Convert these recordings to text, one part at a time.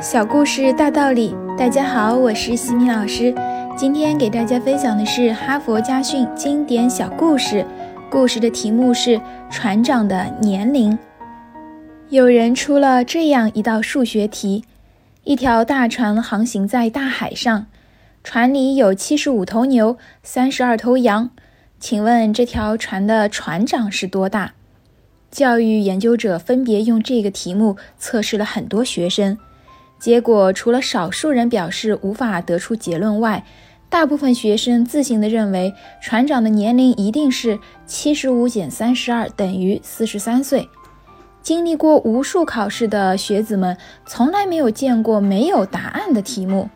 小故事大道理，大家好，我是西米老师。今天给大家分享的是哈佛家训经典小故事，故事的题目是船长的年龄。有人出了这样一道数学题：一条大船航行在大海上，船里有七十五头牛，三十二头羊。请问这条船的船长是多大？教育研究者分别用这个题目测试了很多学生，结果除了少数人表示无法得出结论外，大部分学生自信地认为船长的年龄一定是七十五减三十二等于四十三岁。经历过无数考试的学子们从来没有见过没有答案的题目。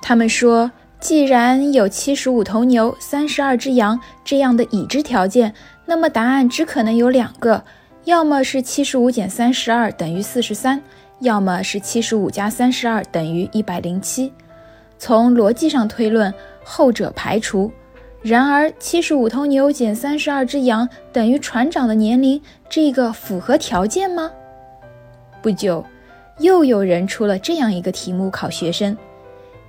他们说，既然有七十五头牛、三十二只羊这样的已知条件，那么答案只可能有两个。要么是七十五减三十二等于四十三，要么是七十五加三十二等于一百零七。从逻辑上推论，后者排除。然而，七十五头牛减三十二只羊等于船长的年龄，这个符合条件吗？不久，又有人出了这样一个题目考学生：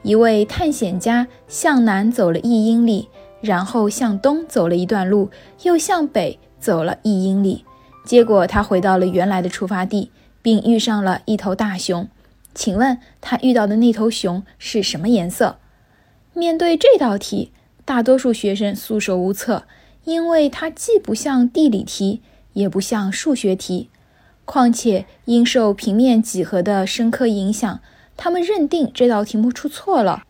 一位探险家向南走了一英里，然后向东走了一段路，又向北走了一英里。结果他回到了原来的出发地，并遇上了一头大熊。请问他遇到的那头熊是什么颜色？面对这道题，大多数学生束手无策，因为它既不像地理题，也不像数学题。况且因受平面几何的深刻影响，他们认定这道题目出错了。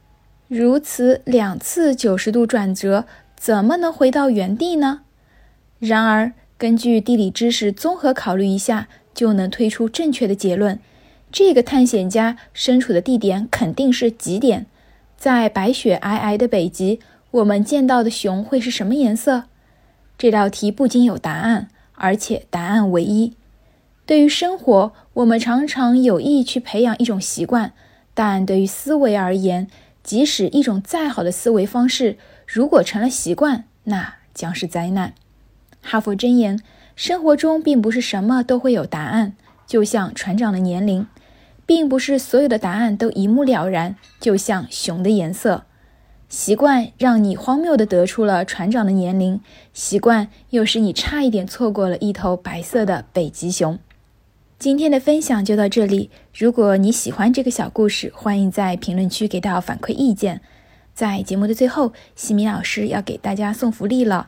如此两次九十度转折，怎么能回到原地呢？然而。根据地理知识综合考虑一下，就能推出正确的结论。这个探险家身处的地点肯定是极点，在白雪皑皑的北极，我们见到的熊会是什么颜色？这道题不仅有答案，而且答案唯一。对于生活，我们常常有意去培养一种习惯，但对于思维而言，即使一种再好的思维方式，如果成了习惯，那将是灾难。哈佛箴言：生活中并不是什么都会有答案，就像船长的年龄；并不是所有的答案都一目了然，就像熊的颜色。习惯让你荒谬地得出了船长的年龄，习惯又使你差一点错过了一头白色的北极熊。今天的分享就到这里。如果你喜欢这个小故事，欢迎在评论区给到反馈意见。在节目的最后，西米老师要给大家送福利了。